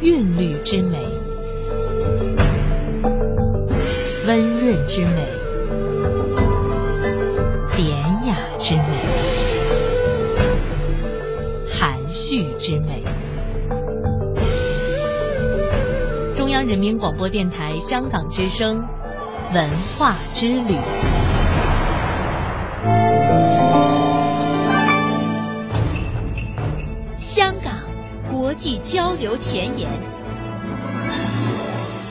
韵律之美，温润之美，典雅之美，含蓄之美。中央人民广播电台香港之声文化之旅。交流前沿。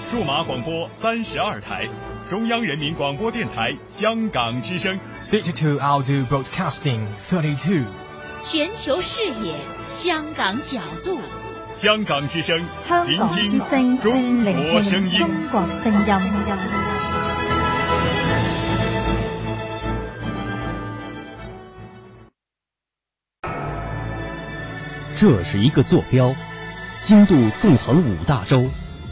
数码广播三十二台，中央人民广播电台香港之声。Digital Audio Broadcasting Thirty Two 全球视野，香港角度。香港之声，香聆港之聲，聽中国声音。中国声音。这是一个坐标，经度纵横五大洲，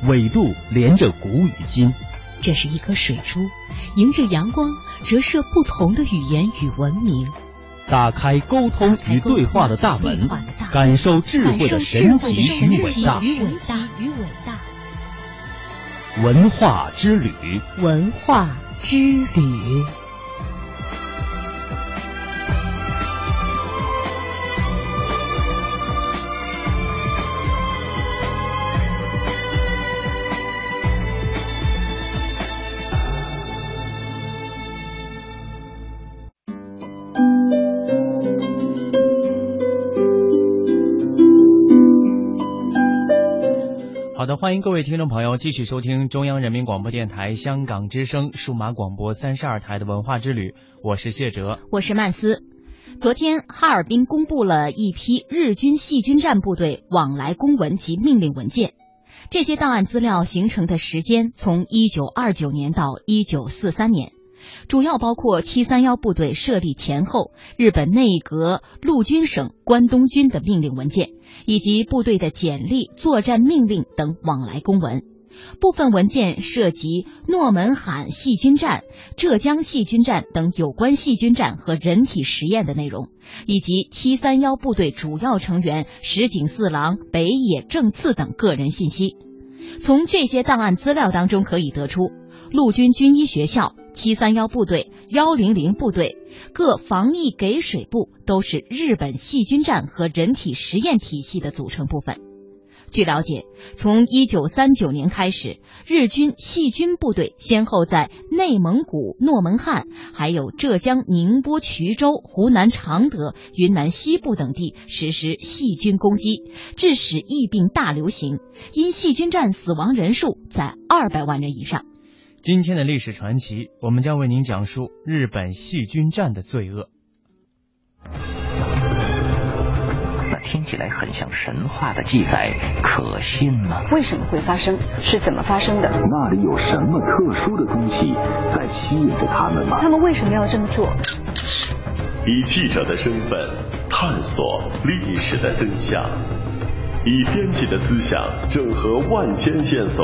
纬度连着古与今。这是一颗水珠，迎着阳光折射不同的语言与文明。打开沟通与对话的大门感受智慧的神奇与伟大。与伟大与伟大。文化之旅，文化之旅。欢迎各位听众朋友继续收听中央人民广播电台香港之声数码广播三十二台的文化之旅，我是谢哲。我是曼斯。昨天，哈尔滨公布了一批日军细菌战部队往来公文及命令文件。这些档案资料形成的时间从一九二九年到一九四三年，主要包括七三幺部队设立前后、日本内阁陆军省关东军的命令文件，以及部队的简历、作战命令等往来公文。部分文件涉及诺门罕细菌战、浙江细菌战等有关细菌战和人体实验的内容，以及七三幺部队主要成员石井四郎、北野正次等个人信息。从这些档案资料当中可以得出，陆军军医学校、七三幺部队、幺零零部队、各防疫给水部都是日本细菌战和人体实验体系的组成部分。据了解，从一九三九年开始，日军细菌部队先后在内蒙古诺门罕、还有浙江宁波衢州、湖南常德、云南西部等地实施细菌攻击，致使疫病大流行，因细菌战死亡人数在二百万人以上。今天的历史传奇，我们将为您讲述日本细菌战的罪恶。那听起来很像神话的记载，可信吗？为什么会发生？是怎么发生的？那里有什么特殊的东西在吸引着他们吗？他们为什么要这么做？以记者的身份探索历史的真相，以编辑的思想整合万千线索，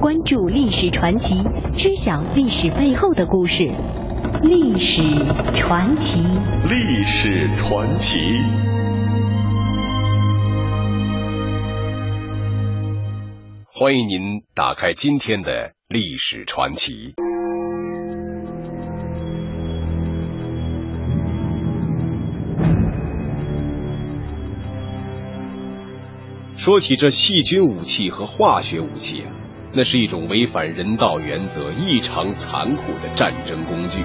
关注历史传奇，知晓历史背后的故事。历史传奇，历史传奇。欢迎您打开今天的历史传奇。说起这细菌武器和化学武器啊，那是一种违反人道原则、异常残酷的战争工具。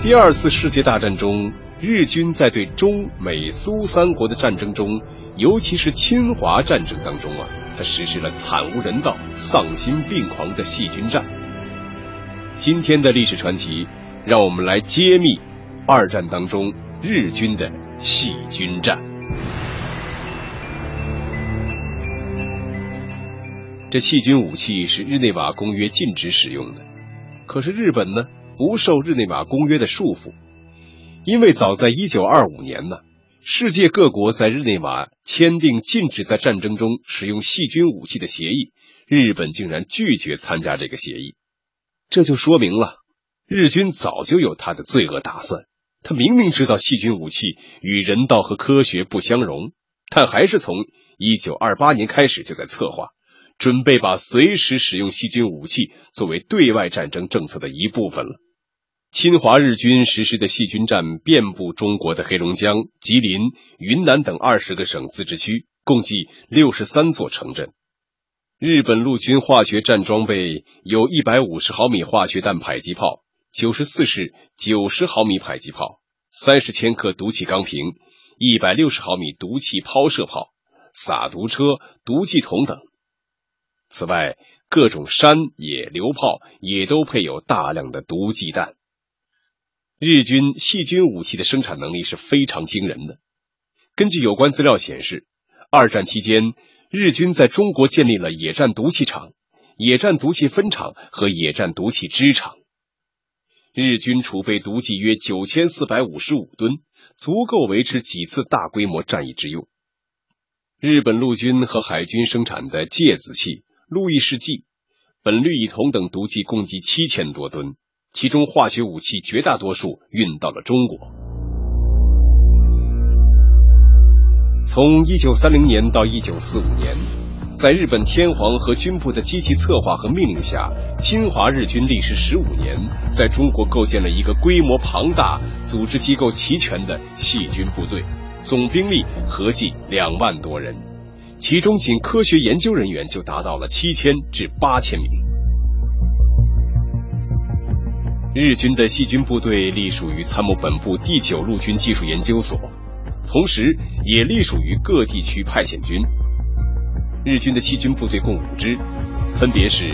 第二次世界大战中，日军在对中美苏三国的战争中，尤其是侵华战争当中啊，他实施了惨无人道、丧心病狂的细菌战。今天的历史传奇，让我们来揭秘二战当中日军的细菌战。这细菌武器是日内瓦公约禁止使用的。可是日本呢，不受日内瓦公约的束缚，因为早在一九二五年呢，世界各国在日内瓦签订禁止在战争中使用细菌武器的协议，日本竟然拒绝参加这个协议，这就说明了日军早就有他的罪恶打算。他明明知道细菌武器与人道和科学不相容，但还是从一九二八年开始就在策划。准备把随时使用细菌武器作为对外战争政策的一部分了。侵华日军实施的细菌战遍布中国的黑龙江、吉林、云南等二十个省自治区，共计六十三座城镇。日本陆军化学战装备有一百五十毫米化学弹迫击炮、九十四式九十毫米迫击炮、三十千克毒气钢瓶、一百六十毫米毒气抛射炮、撒毒车、毒气筒等。此外，各种山野榴炮也都配有大量的毒气弹。日军细菌武器的生产能力是非常惊人的。根据有关资料显示，二战期间，日军在中国建立了野战毒气厂、野战毒气分厂和野战毒气支厂。日军储备毒气约九千四百五十五吨，足够维持几次大规模战役之用。日本陆军和海军生产的芥子气。路易士剂、苯氯乙酮等毒剂共计七千多吨，其中化学武器绝大多数运到了中国。从一九三零年到一九四五年，在日本天皇和军部的积极策划和命令下，侵华日军历时十五年，在中国构建了一个规模庞大、组织机构齐全的细菌部队，总兵力合计两万多人。其中，仅科学研究人员就达到了七千至八千名。日军的细菌部队隶属于参谋本部第九陆军技术研究所，同时也隶属于各地区派遣军。日军的细菌部队共五支，分别是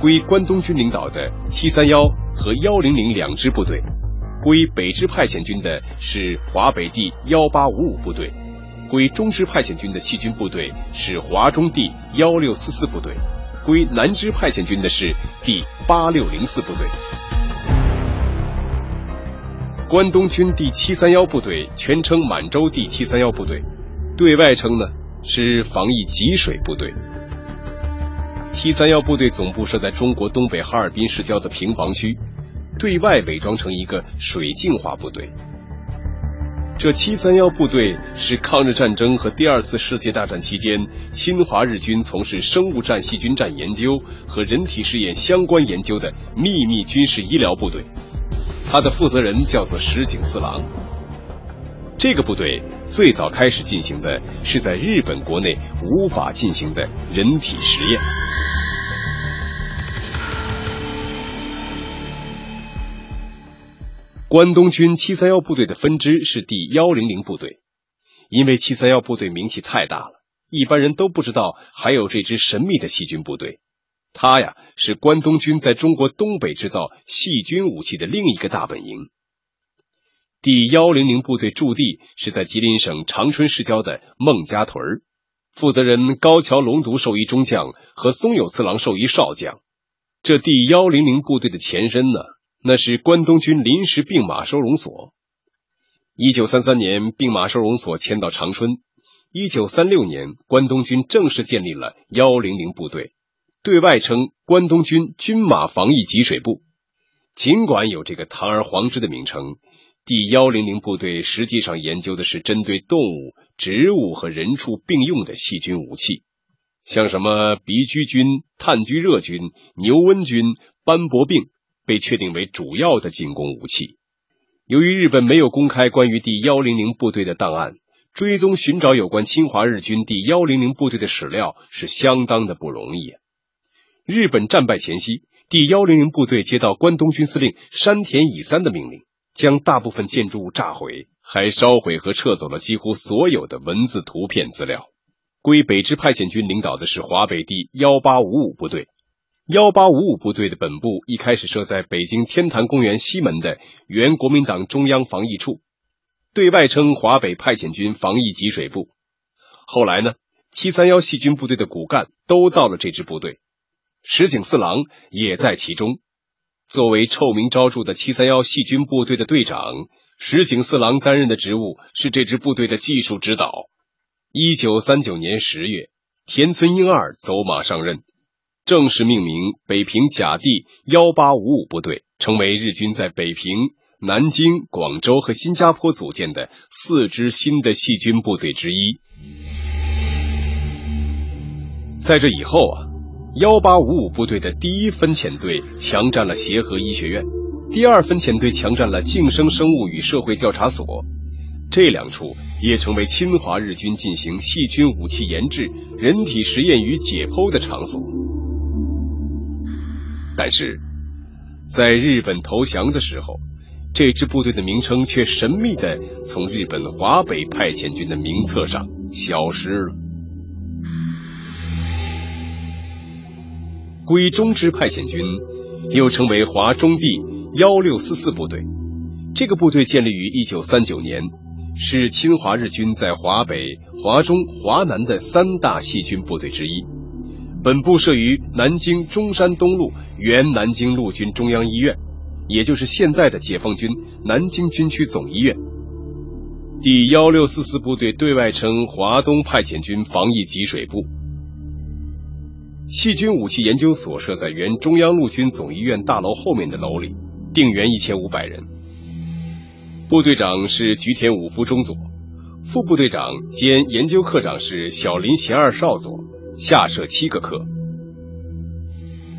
归关东军领导的七三幺和幺零零两支部队，归北支派遣军的是华北第幺八五五部队。归中支派遣军的细菌部队是华中第幺六四四部队，归南支派遣军的是第八六零四部队。关东军第七三幺部队全称满洲第七三幺部队，对外称呢是防疫给水部队。七三幺部队总部设在中国东北哈尔滨市郊的平房区，对外伪装成一个水净化部队。这七三幺部队是抗日战争和第二次世界大战期间侵华日军从事生物战、细菌战研究和人体试验相关研究的秘密军事医疗部队，他的负责人叫做石井四郎。这个部队最早开始进行的是在日本国内无法进行的人体实验。关东军七三幺部队的分支是第幺零零部队，因为七三幺部队名气太大了，一般人都不知道还有这支神秘的细菌部队。它呀是关东军在中国东北制造细菌武器的另一个大本营。第幺零零部队驻地是在吉林省长春市郊的孟家屯儿，负责人高桥龙独兽医中将和松有次郎兽医少将。这第幺零零部队的前身呢？那是关东军临时病马收容所。一九三三年，病马收容所迁到长春。一九三六年，关东军正式建立了幺零零部队，对外称关东军军马防疫给水部。尽管有这个堂而皇之的名称，第幺零零部队实际上研究的是针对动物、植物和人畜并用的细菌武器，像什么鼻疽菌、炭疽热菌、牛瘟菌、斑驳病。被确定为主要的进攻武器。由于日本没有公开关于第幺零零部队的档案，追踪寻找有关侵华日军第幺零零部队的史料是相当的不容易。日本战败前夕，第幺零零部队接到关东军司令山田乙三的命令，将大部分建筑物炸毁，还烧毁和撤走了几乎所有的文字、图片资料。归北支派遣军领导的是华北第幺八五五部队。幺八五五部队的本部一开始设在北京天坛公园西门的原国民党中央防疫处，对外称华北派遣军防疫给水部。后来呢，七三幺细菌部队的骨干都到了这支部队，石井四郎也在其中。作为臭名昭著的七三幺细菌部队的队长，石井四郎担任的职务是这支部队的技术指导。一九三九年十月，田村英二走马上任，正式命名北平甲第幺八五五部队，成为日军在北平、南京、广州和新加坡组建的四支新的细菌部队之一。在这以后啊，幺八五五部队的第一分遣队强占了协和医学院，第二分遣队强占了晋生生物与社会调查所，这两处也成为侵华日军进行细菌武器研制、人体实验与解剖的场所。但是，在日本投降的时候，这支部队的名称却神秘的从日本华北派遣军的名册上消失了。归中支派遣军又称为华中第幺六四四部队，这个部队建立于一九三九年，是侵华日军在华北、华中、华南的三大细菌部队之一。本部设于南京中山东路原南京陆军中央医院，也就是现在的解放军南京军区总医院。第幺六四四部队对外称华东派遣军防疫给水部。细菌武器研究所设在原中央陆军总医院大楼后面的楼里，定员一千五百人。部队长是菊田五夫中佐，副部队长兼研究科长是小林贤二少佐，下设七个科。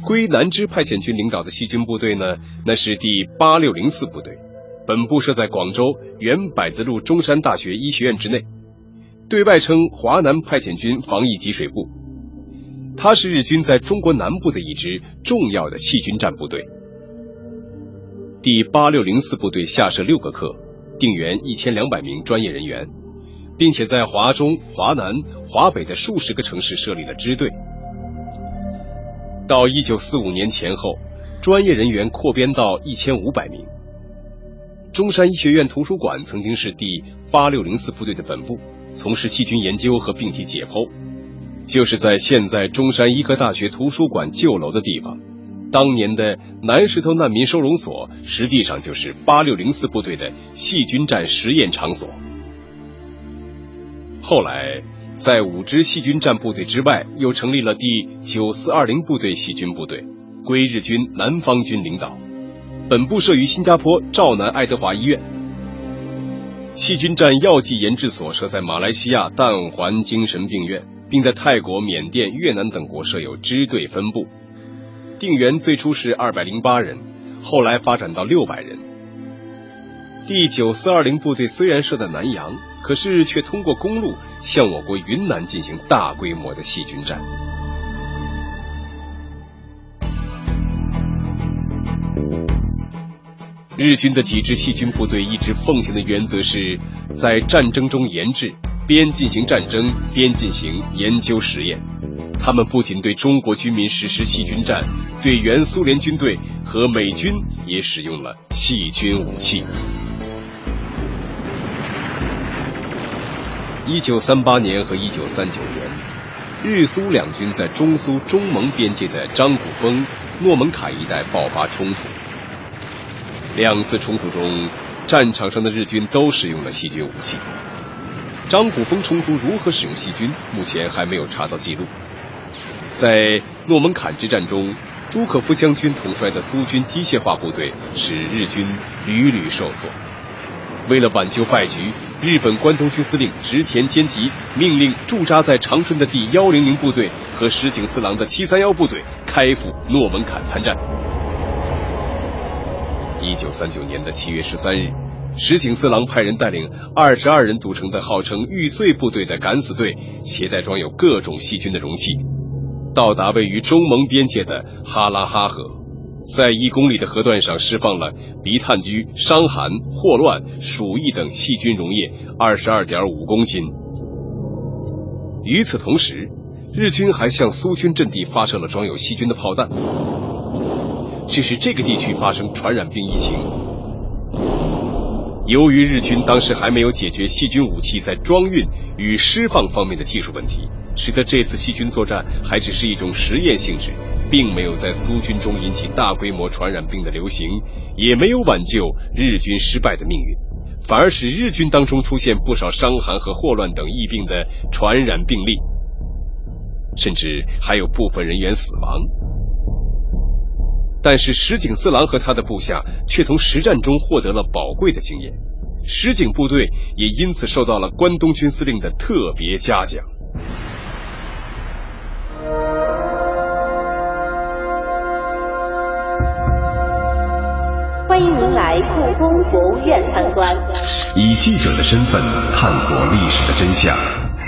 归南支派遣军领导的细菌部队呢，那是第八六零四部队，本部设在广州原百子路中山大学医学院之内，对外称华南派遣军防疫给水部。它是日军在中国南部的一支重要的细菌战部队。第八六零四部队下设六个课，定员一千两百名专业人员，并且在华中、华南、华北的数十个城市设立了支队。到一九四五年前后，专业人员扩编到一千五百名。中山医学院图书馆曾经是第八六零四部队的本部，从事细菌研究和病体解剖。就是在现在中山医科大学图书馆旧楼的地方，当年的南石头难民收容所，实际上就是八六零四部队的细菌战实验场所。后来，在五支细菌战部队之外，又成立了第九四二零部队细菌部队，归日军南方军领导，本部设于新加坡赵南爱德华医院。细菌战药剂研制所设在马来西亚淡环精神病院。并在泰国、缅甸、越南等国设有支队分部，定员最初是二百零八人，后来发展到六百人。第九四二零部队虽然设在南洋，可是却通过公路向我国云南进行大规模的细菌战。日军的几支细菌部队一直奉行的原则是在战争中研制。边进行战争，边进行研究实验。他们不仅对中国居民实施细菌战，对原苏联军队和美军也使用了细菌武器。一九三八年和一九三九年，日苏两军在中苏中蒙边界的张古峰、诺门坎一带爆发冲突。两次冲突中，战场上的日军都使用了细菌武器。张古峰冲突如何使用细菌？目前还没有查到记录。在诺门坎之战中，朱可夫将军统帅的苏军机械化部队使日军屡屡受挫。为了挽救败局，日本关东军司令植田兼吉命令驻扎在长春的第幺零零部队和石井四郎的七三幺部队开赴诺门坎参战。一九三九年的七月十三日。石井四郎派人带领二十二人组成的号称“玉碎部队”的敢死队，携带装有各种细菌的容器，到达位于中蒙边界的哈拉哈河，在一公里的河段上释放了鼻炭疽、伤寒、霍乱、鼠疫等细菌溶液二十二点五公斤。与此同时，日军还向苏军阵地发射了装有细菌的炮弹，致使这个地区发生传染病疫情。由于日军当时还没有解决细菌武器在装运与释放方面的技术问题，使得这次细菌作战还只是一种实验性质，并没有在苏军中引起大规模传染病的流行，也没有挽救日军失败的命运，反而使日军当中出现不少伤寒和霍乱等疫病的传染病例，甚至还有部分人员死亡。但是石井四郎和他的部下却从实战中获得了宝贵的经验，石井部队也因此受到了关东军司令的特别嘉奖。欢迎您来故宫博物院参观。以记者的身份探索历史的真相。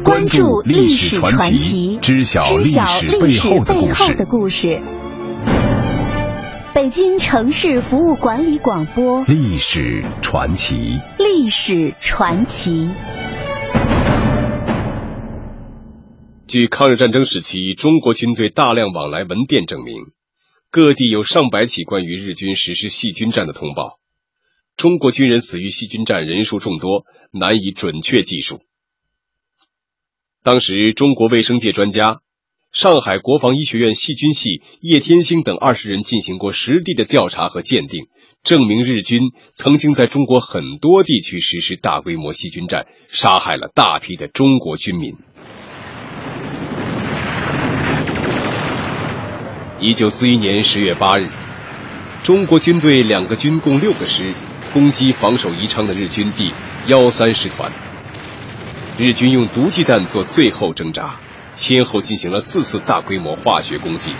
关注历史传奇，知晓历史背后的故事。北京城市服务管理广播，历史传奇，历史传奇。据抗日战争时期中国军队大量往来文电证明，各地有上百起关于日军实施细菌战的通报。中国军人死于细菌战人数众多，难以准确计数。当时，中国卫生界专家、上海国防医学院细菌系叶天兴等二十人进行过实地的调查和鉴定，证明日军曾经在中国很多地区实施大规模细菌战，杀害了大批的中国军民。一九四一年十月八日，中国军队两个军共六个师攻击防守宜昌的日军第幺三师团。日军用毒气弹做最后挣扎，先后进行了四次大规模化学攻击，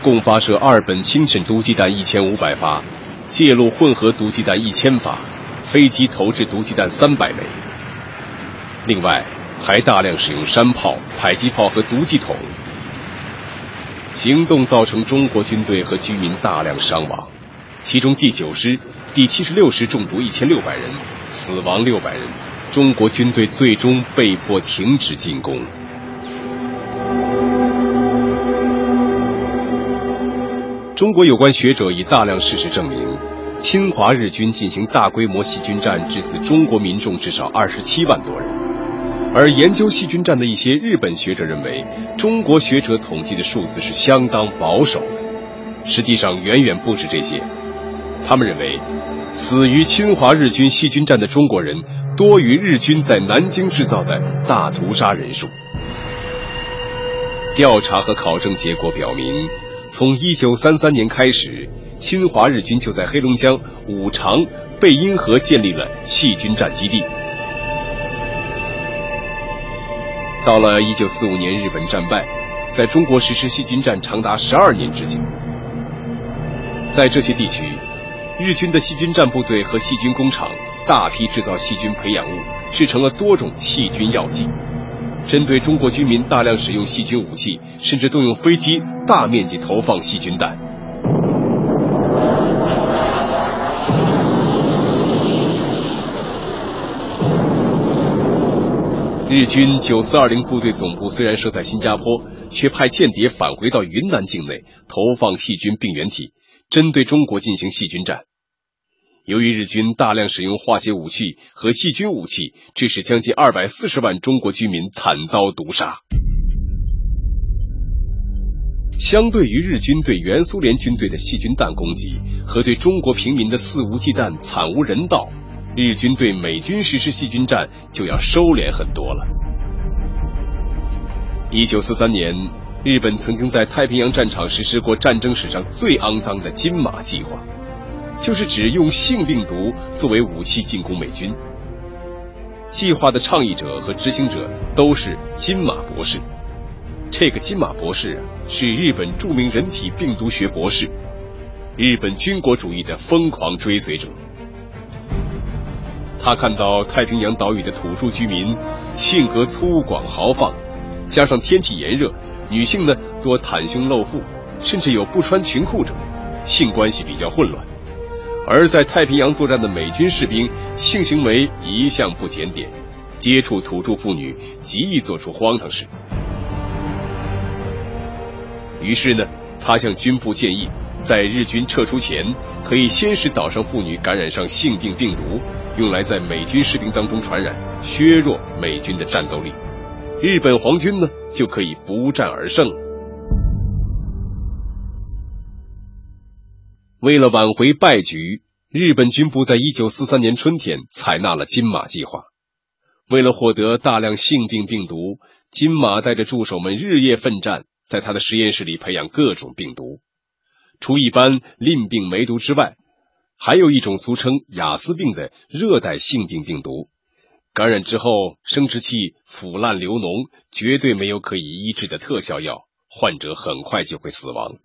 共发射二本轻审毒气弹一千五百发，介入混合毒气弹一千发，飞机投掷毒气弹三百枚。另外，还大量使用山炮、迫击炮和毒气筒。行动造成中国军队和居民大量伤亡，其中第九师、第七十六师中毒一千六百人，死亡六百人。中国军队最终被迫停止进攻。中国有关学者以大量事实证明，侵华日军进行大规模细菌战，致死中国民众至少二十七万多人。而研究细菌战的一些日本学者认为，中国学者统计的数字是相当保守的，实际上远远不止这些。他们认为。死于侵华日军细菌战的中国人多于日军在南京制造的大屠杀人数。调查和考证结果表明，从1933年开始，侵华日军就在黑龙江五常、贝因河建立了细菌战基地。到了1945年，日本战败，在中国实施细菌战长达十二年之久。在这些地区。日军的细菌战部队和细菌工厂大批制造细菌培养物，制成了多种细菌药剂。针对中国居民大量使用细菌武器，甚至动用飞机大面积投放细菌弹。日军九四二零部队总部虽然设在新加坡，却派间谍返回到云南境内，投放细菌病原体，针对中国进行细菌战。由于日军大量使用化学武器和细菌武器，致使将近二百四十万中国居民惨遭毒杀。相对于日军对原苏联军队的细菌弹攻击和对中国平民的肆无忌惮、惨无人道，日军对美军实施细菌战就要收敛很多了。一九四三年，日本曾经在太平洋战场实施过战争史上最肮脏的“金马计划”。就是指用性病毒作为武器进攻美军。计划的倡议者和执行者都是金马博士。这个金马博士啊，是日本著名人体病毒学博士，日本军国主义的疯狂追随者。他看到太平洋岛屿的土著居民性格粗犷豪放，加上天气炎热，女性呢多袒胸露腹，甚至有不穿裙裤者，性关系比较混乱。而在太平洋作战的美军士兵性行为一向不检点，接触土著妇女极易做出荒唐事。于是呢，他向军部建议，在日军撤出前，可以先使岛上妇女感染上性病病毒，用来在美军士兵当中传染，削弱美军的战斗力。日本皇军呢，就可以不战而胜。为了挽回败局，日本军部在一九四三年春天采纳了金马计划。为了获得大量性病病毒，金马带着助手们日夜奋战，在他的实验室里培养各种病毒。除一般淋病梅毒之外，还有一种俗称雅斯病的热带性病病毒。感染之后，生殖器腐烂流脓，绝对没有可以医治的特效药，患者很快就会死亡。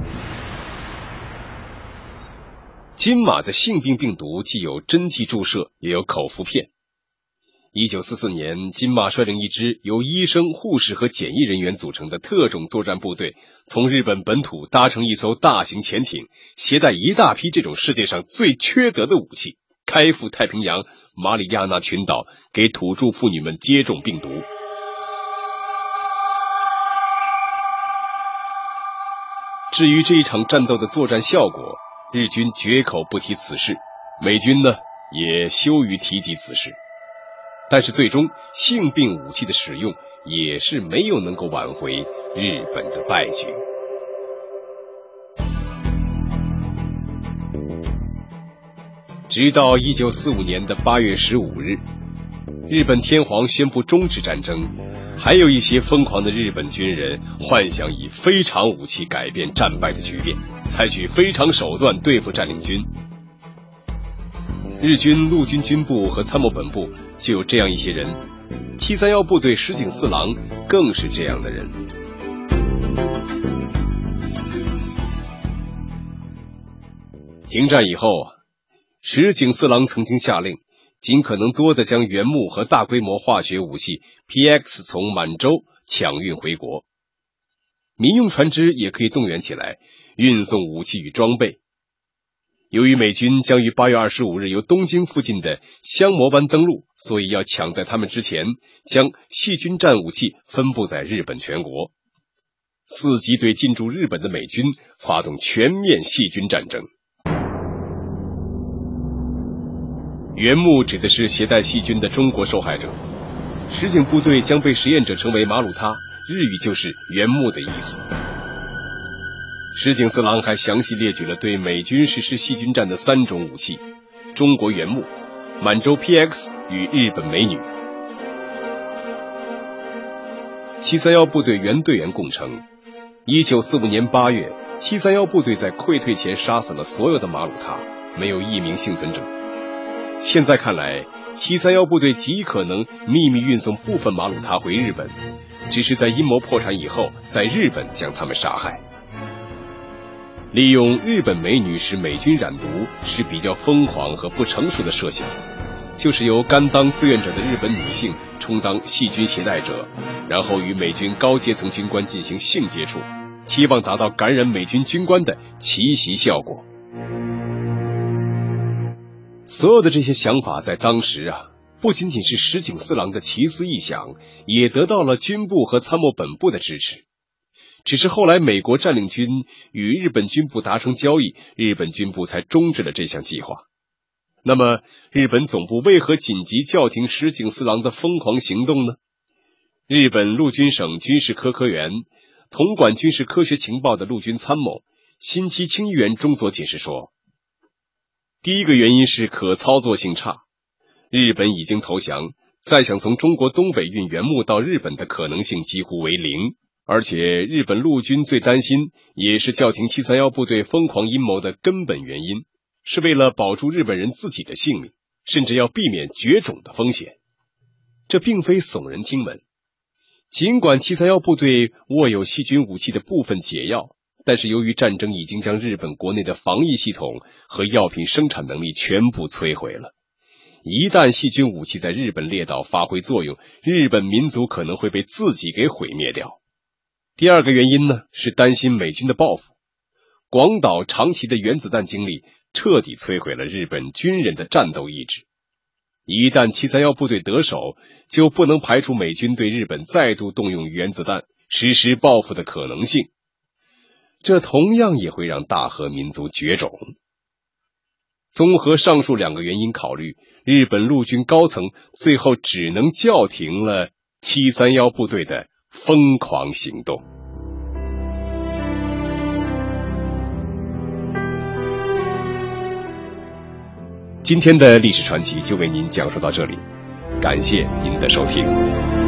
金马的性病病毒既有针剂注射，也有口服片。一九四四年，金马率领一支由医生、护士和检疫人员组成的特种作战部队，从日本本土搭乘一艘大型潜艇，携带一大批这种世界上最缺德的武器，开赴太平洋马里亚纳群岛，给土著妇女们接种病毒。至于这一场战斗的作战效果，日军绝口不提此事，美军呢也羞于提及此事。但是最终，性病武器的使用也是没有能够挽回日本的败局。直到一九四五年的八月十五日，日本天皇宣布终止战争，还有一些疯狂的日本军人幻想以非常武器改变战败的局面，采取非常手段对付占领军。日军陆军军部和参谋本部就有这样一些人，七三幺部队石井四郎更是这样的人。停战以后，石井四郎曾经下令，尽可能多的将原木和大规模化学武器 PX 从满洲抢运回国，民用船只也可以动员起来，运送武器与装备。由于美军将于八月二十五日由东京附近的香磨湾登陆，所以要抢在他们之前将细菌战武器分布在日本全国，伺机对进驻日本的美军发动全面细菌战争。原木指的是携带细菌的中国受害者，实景部队将被实验者称为马鲁他，日语就是原木的意思。石井四郎还详细列举了对美军实施细菌战的三种武器：中国原木、满洲 PX 与日本美女。七三幺部队原队员供称，一九四五年八月，七三幺部队在溃退前杀死了所有的马鲁他，没有一名幸存者。现在看来，七三幺部队极可能秘密运送部分马鲁他回日本，只是在阴谋破产以后，在日本将他们杀害。利用日本美女使美军染毒是比较疯狂和不成熟的设想，就是由甘当志愿者的日本女性充当细菌携带者，然后与美军高阶层军官进行性接触，期望达到感染美军军官的奇袭效果。所有的这些想法在当时啊，不仅仅是石井四郎的奇思异想，也得到了军部和参谋本部的支持。只是后来，美国占领军与日本军部达成交易，日本军部才终止了这项计划。那么，日本总部为何紧急叫停石井四郎的疯狂行动呢？日本陆军省军事科科员、统管军事科学情报的陆军参谋新期清议员中佐解释说：“第一个原因是可操作性差，日本已经投降，再想从中国东北运原木到日本的可能性几乎为零。”而且，日本陆军最担心，也是叫停七三幺部队疯狂阴谋的根本原因，是为了保住日本人自己的性命，甚至要避免绝种的风险。这并非耸人听闻。尽管七三幺部队握有细菌武器的部分解药，但是由于战争已经将日本国内的防疫系统和药品生产能力全部摧毁了，一旦细菌武器在日本列岛发挥作用，日本民族可能会被自己给毁灭掉。第二个原因呢，是担心美军的报复。广岛长崎的原子弹经历彻底摧毁了日本军人的战斗意志。一旦七三幺部队得手，就不能排除美军对日本再度动用原子弹实施报复的可能性。这同样也会让大和民族绝种。综合上述两个原因考虑，日本陆军高层最后只能叫停了七三幺部队的疯狂行动。今天的历史传奇就为您讲述到这里，感谢您的收听。